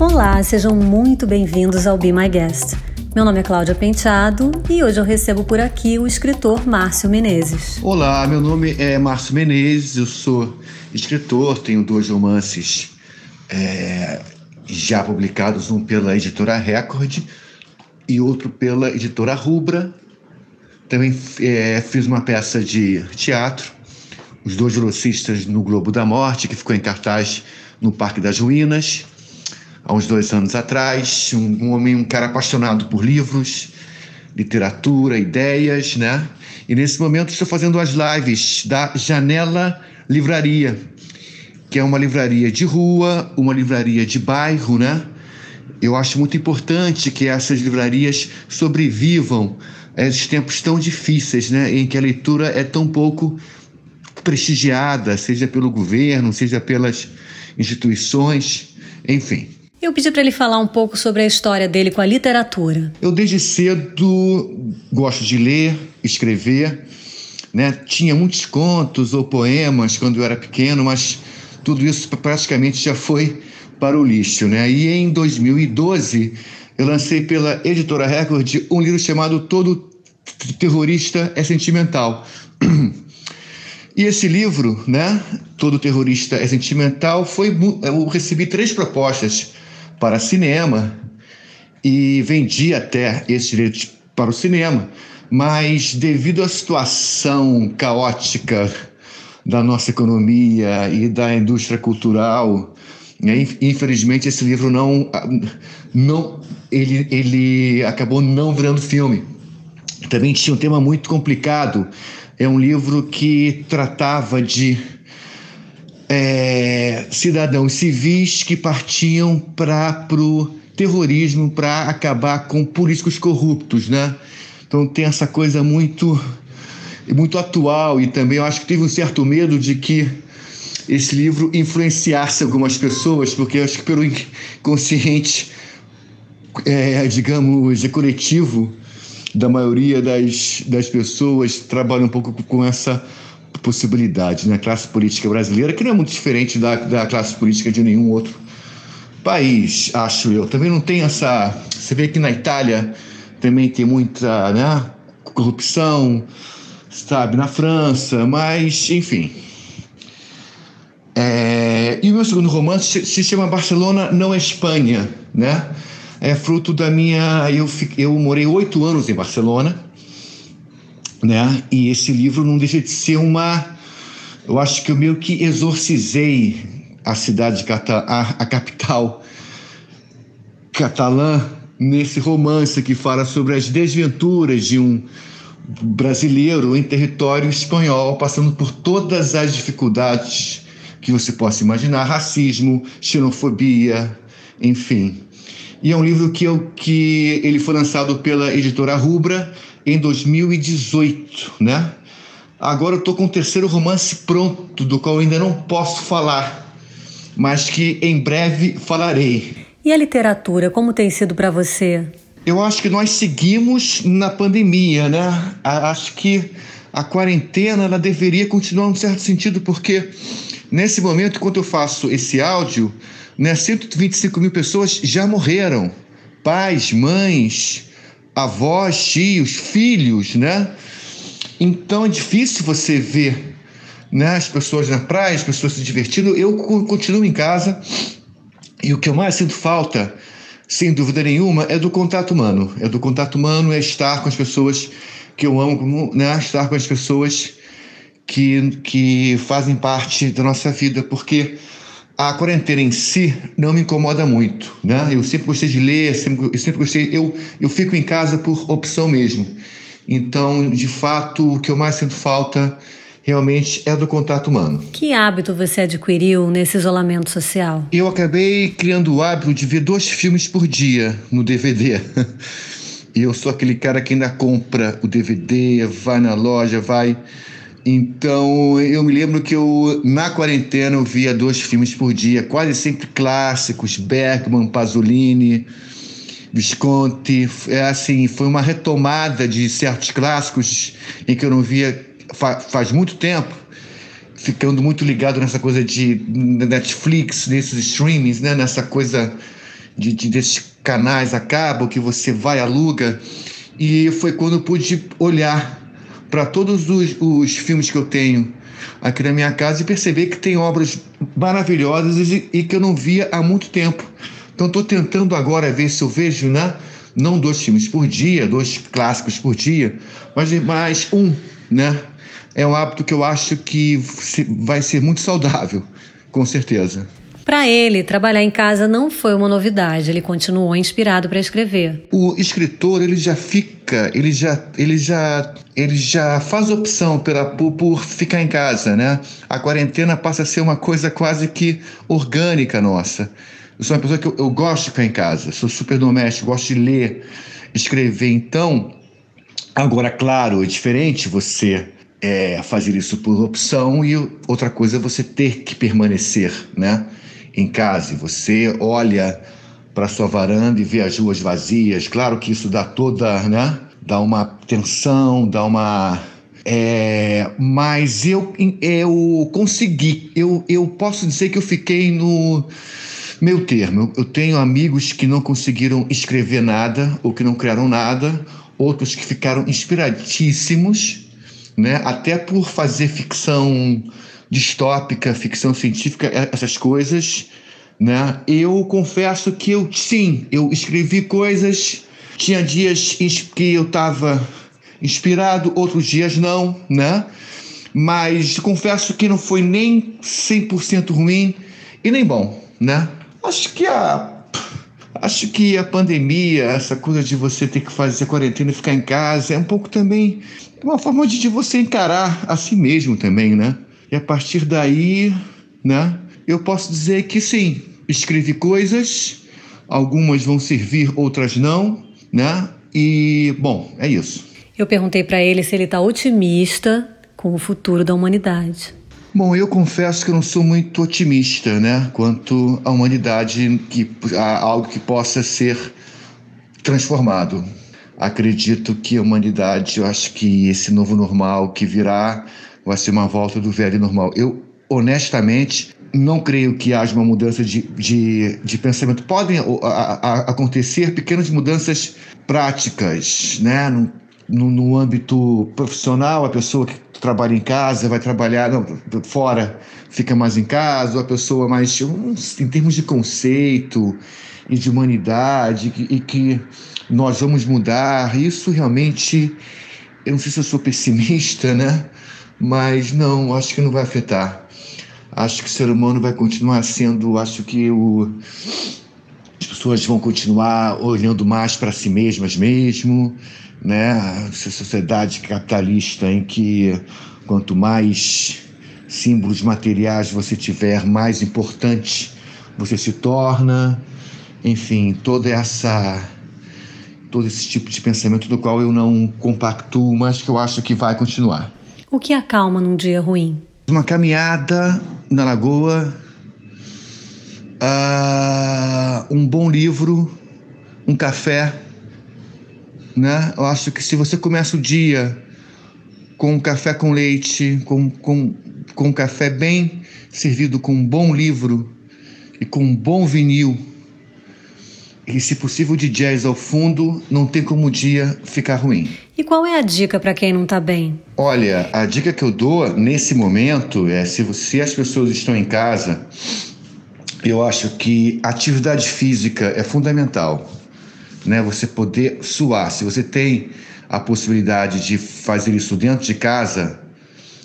Olá, sejam muito bem-vindos ao Be My Guest. Meu nome é Cláudia Penteado e hoje eu recebo por aqui o escritor Márcio Menezes. Olá, meu nome é Márcio Menezes, eu sou escritor, tenho dois romances é, já publicados, um pela editora Record e outro pela editora Rubra. Também é, fiz uma peça de teatro, Os Dois Velocistas no Globo da Morte, que ficou em cartaz no Parque das Ruínas há uns dois anos atrás, um, um homem, um cara apaixonado por livros, literatura, ideias, né? E nesse momento estou fazendo as lives da Janela Livraria, que é uma livraria de rua, uma livraria de bairro, né? Eu acho muito importante que essas livrarias sobrevivam a esses tempos tão difíceis, né? Em que a leitura é tão pouco prestigiada, seja pelo governo, seja pelas instituições, enfim. Eu pedi para ele falar um pouco sobre a história dele com a literatura. Eu desde cedo gosto de ler, escrever, né? Tinha muitos contos ou poemas quando eu era pequeno, mas tudo isso praticamente já foi para o lixo, né? E em 2012 eu lancei pela editora Record um livro chamado Todo Terrorista é Sentimental. E esse livro, né, Todo Terrorista é Sentimental, foi eu recebi três propostas para cinema e vendi até esses direitos para o cinema, mas devido à situação caótica da nossa economia e da indústria cultural, né, infelizmente esse livro não, não ele, ele acabou não virando filme. Também tinha um tema muito complicado. É um livro que tratava de é, cidadãos civis que partiam para o terrorismo para acabar com políticos corruptos, né? Então tem essa coisa muito muito atual e também eu acho que teve um certo medo de que esse livro influenciasse algumas pessoas, porque eu acho que pelo inconsciente, é, digamos, é coletivo da maioria das, das pessoas trabalha um pouco com essa possibilidades na né? classe política brasileira, que não é muito diferente da, da classe política de nenhum outro país, acho eu. Também não tem essa. Você vê que na Itália também tem muita né, corrupção, sabe, na França, mas, enfim. É, e o meu segundo romance se chama Barcelona Não é Espanha, né? É fruto da minha. Eu, eu morei oito anos em Barcelona né? E esse livro não deixa de ser uma. Eu acho que eu meio que exorcizei a cidade, a, a capital catalã, nesse romance que fala sobre as desventuras de um brasileiro em território espanhol, passando por todas as dificuldades que você possa imaginar racismo, xenofobia, enfim. E é um livro que, eu, que ele foi lançado pela editora Rubra em 2018, né? Agora eu tô com o terceiro romance pronto, do qual ainda não posso falar, mas que em breve falarei. E a literatura, como tem sido para você? Eu acho que nós seguimos na pandemia, né? Acho que a quarentena ela deveria continuar num certo sentido, porque nesse momento, enquanto eu faço esse áudio, né, 125 mil pessoas já morreram. Pais, mães, avós, tios, filhos, né? Então é difícil você ver né, as pessoas na praia, as pessoas se divertindo. Eu continuo em casa e o que eu mais sinto falta, sem dúvida nenhuma, é do contato humano. É do contato humano, é estar com as pessoas que eu amo, né? estar com as pessoas que, que fazem parte da nossa vida, porque a quarentena em si não me incomoda muito, né? Eu sempre gostei de ler, sempre, eu sempre gostei, eu, eu fico em casa por opção mesmo. Então, de fato, o que eu mais sinto falta realmente é do contato humano. Que hábito você adquiriu nesse isolamento social? Eu acabei criando o hábito de ver dois filmes por dia no DVD. E eu sou aquele cara que ainda compra o DVD, vai na loja, vai então, eu me lembro que eu, na quarentena, eu via dois filmes por dia, quase sempre clássicos, Bergman, Pasolini, Visconti. É assim, foi uma retomada de certos clássicos em que eu não via fa faz muito tempo, ficando muito ligado nessa coisa de Netflix, nesses streamings, né? nessa coisa de, de desses canais acabam que você vai aluga e foi quando eu pude olhar para todos os, os filmes que eu tenho aqui na minha casa e perceber que tem obras maravilhosas e, e que eu não via há muito tempo. Então estou tentando agora ver se eu vejo, né? Não dois filmes por dia, dois clássicos por dia, mas mais um, né? É um hábito que eu acho que vai ser muito saudável, com certeza. Para ele, trabalhar em casa não foi uma novidade. Ele continuou inspirado para escrever. O escritor ele já fica, ele já, ele já, ele já faz opção pela, por, por ficar em casa, né? A quarentena passa a ser uma coisa quase que orgânica nossa. Eu sou uma pessoa que eu, eu gosto de ficar em casa, sou super doméstico, gosto de ler, escrever. Então, agora, claro, é diferente você é, fazer isso por opção e outra coisa é você ter que permanecer, né? Em casa você olha para sua varanda e vê as ruas vazias, claro que isso dá toda, né? Dá uma tensão, dá uma é, mas eu, eu consegui, eu, eu posso dizer que eu fiquei no meu termo. Eu tenho amigos que não conseguiram escrever nada ou que não criaram nada, outros que ficaram inspiradíssimos, né? até por fazer ficção distópica, ficção científica, é, essas coisas, né? Eu confesso que eu sim, eu escrevi coisas, tinha dias que eu estava inspirado, outros dias não, né? Mas confesso que não foi nem 100% ruim e nem bom, né? Acho que a acho que a pandemia, essa coisa de você ter que fazer quarentena e ficar em casa, é um pouco também uma forma de, de você encarar a si mesmo também, né? E a partir daí, né, eu posso dizer que sim, escrevi coisas, algumas vão servir, outras não, né? E, bom, é isso. Eu perguntei para ele se ele está otimista com o futuro da humanidade. Bom, eu confesso que eu não sou muito otimista, né, quanto à humanidade, que a algo que possa ser transformado. Acredito que a humanidade, eu acho que esse novo normal que virá vai ser uma volta do velho normal. Eu, honestamente, não creio que haja uma mudança de, de, de pensamento. Podem a, a, acontecer pequenas mudanças práticas, né? No, no, no, âmbito profissional, a pessoa que trabalha em casa vai trabalhar não, fora, fica mais em casa, a pessoa mais em termos de conceito e de humanidade e, e que nós vamos mudar. Isso realmente, eu não sei se eu sou pessimista, né? Mas não, acho que não vai afetar. Acho que o ser humano vai continuar sendo, acho que o, as pessoas vão continuar olhando mais para si mesmas mesmo, né? Essa sociedade capitalista em que quanto mais símbolos materiais você tiver, mais importante você se torna. Enfim, toda essa todo esse tipo de pensamento do qual eu não compactuo, mas que eu acho que vai continuar. O que acalma num dia ruim? Uma caminhada na lagoa, uh, um bom livro, um café. Né? Eu acho que se você começa o dia com um café com leite, com, com, com um café bem servido com um bom livro e com um bom vinil, e se possível de jazz ao fundo, não tem como o dia ficar ruim. E qual é a dica para quem não está bem? Olha, a dica que eu dou nesse momento é se, se as pessoas estão em casa, eu acho que atividade física é fundamental, né? Você poder suar. Se você tem a possibilidade de fazer isso dentro de casa,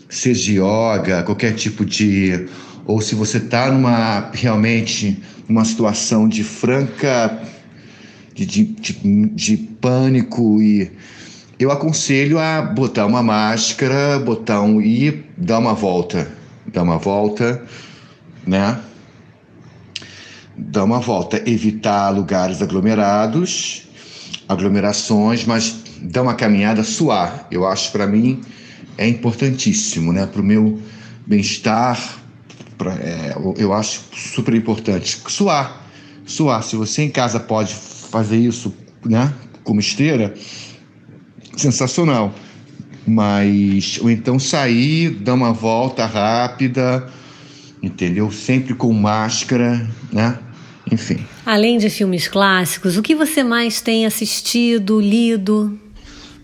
seja yoga, qualquer tipo de ou se você está numa realmente uma situação de franca de, de, de, pânico e eu aconselho a botar uma máscara, botar um e dar uma volta, dar uma volta, né? Dar uma volta, evitar lugares aglomerados, aglomerações, mas dar uma caminhada, suar. Eu acho para mim é importantíssimo, né? Para o meu bem-estar, é, eu acho super importante. Suar, suar. Se você em casa pode fazer isso, né? Como esteira, sensacional. Mas, ou então sair, dar uma volta rápida, entendeu? Sempre com máscara, né? enfim. Além de filmes clássicos, o que você mais tem assistido, lido?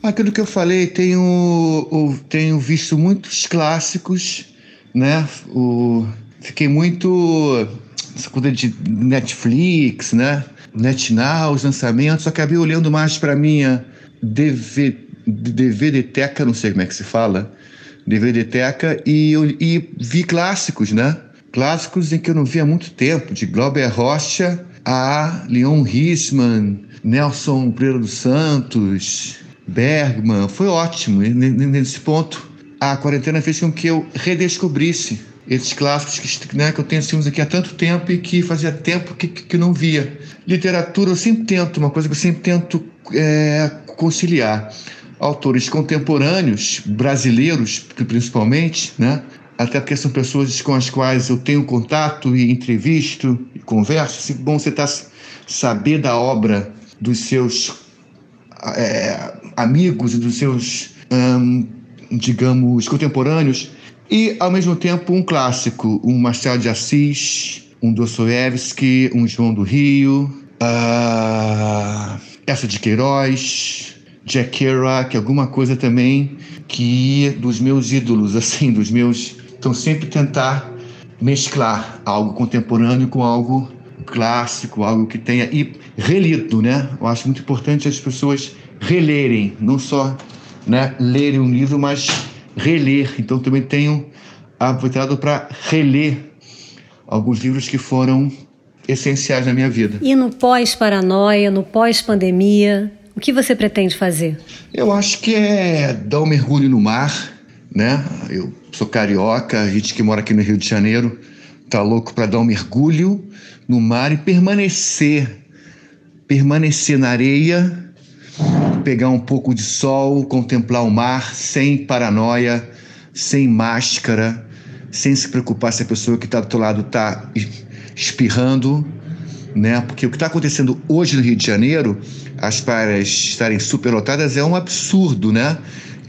Aquilo que eu falei, tenho, tenho visto muitos clássicos, né? O, fiquei muito. Essa coisa de Netflix, né? NetNow, os lançamentos, acabei olhando mais para minha DVD, DVDteca, não sei como é que se fala, DVDteca, e, e vi clássicos, né? Clássicos em que eu não vi há muito tempo, de Glauber Rocha a Leon Hirschman, Nelson Pereira dos Santos, Bergman. Foi ótimo nesse ponto. A quarentena fez com que eu redescobrisse esses clássicos que, né, que eu tenho filmes aqui há tanto tempo e que fazia tempo que, que, não via. Literatura, eu sempre tento, uma coisa que eu sempre tento é, conciliar. Autores contemporâneos, brasileiros principalmente, né? até porque são pessoas com as quais eu tenho contato e entrevisto e converso. Sempre bom você tá, saber da obra dos seus é, amigos e dos seus, hum, digamos, contemporâneos e, ao mesmo tempo, um clássico, um Machado de Assis, um Dostoiévski, um João do Rio, uh, essa de Queiroz, Jack Kerouac, alguma coisa também que dos meus ídolos, assim, dos meus... Então, sempre tentar mesclar algo contemporâneo com algo clássico, algo que tenha... E relido, né? Eu acho muito importante as pessoas relerem, não só né, lerem um livro, mas reler. Então também tenho aproveitado para reler alguns livros que foram essenciais na minha vida. E no pós-paranoia, no pós-pandemia, o que você pretende fazer? Eu acho que é dar um mergulho no mar, né? Eu sou carioca, a gente que mora aqui no Rio de Janeiro tá louco para dar um mergulho no mar e permanecer, permanecer na areia pegar um pouco de sol, contemplar o mar sem paranoia, sem máscara, sem se preocupar se a pessoa que está do outro lado está espirrando, né? Porque o que está acontecendo hoje no Rio de Janeiro, as praias estarem superlotadas, é um absurdo, né?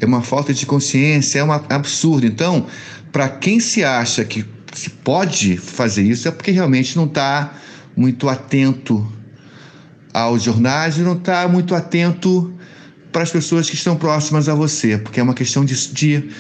É uma falta de consciência, é um absurdo. Então, para quem se acha que se pode fazer isso, é porque realmente não está muito atento aos jornais e não está muito atento para as pessoas que estão próximas a você, porque é uma questão de, de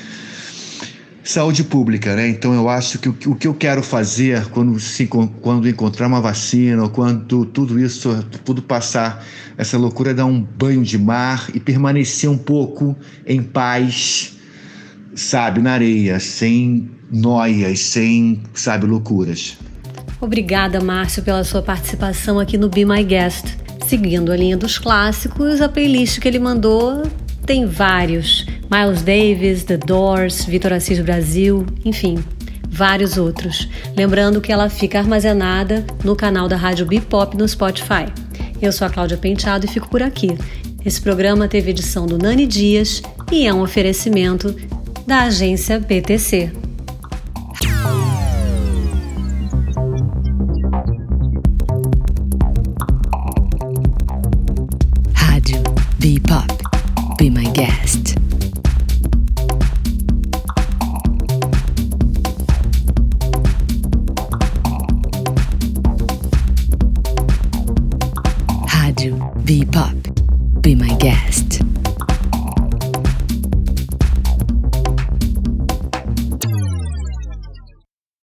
saúde pública, né? Então eu acho que o, o, que eu quero fazer quando, se, quando encontrar uma vacina, ou quando tudo isso, tudo passar, essa loucura é dar um banho de mar e permanecer um pouco em paz, sabe, na areia, sem noias, sem, sabe, loucuras. Obrigada, Márcio, pela sua participação aqui no Be My Guest. Seguindo a linha dos clássicos, a playlist que ele mandou tem vários: Miles Davis, The Doors, Vitor Assis Brasil, enfim, vários outros. Lembrando que ela fica armazenada no canal da Rádio Bipop no Spotify. Eu sou a Cláudia Penteado e fico por aqui. Esse programa teve edição do Nani Dias e é um oferecimento da agência BTC.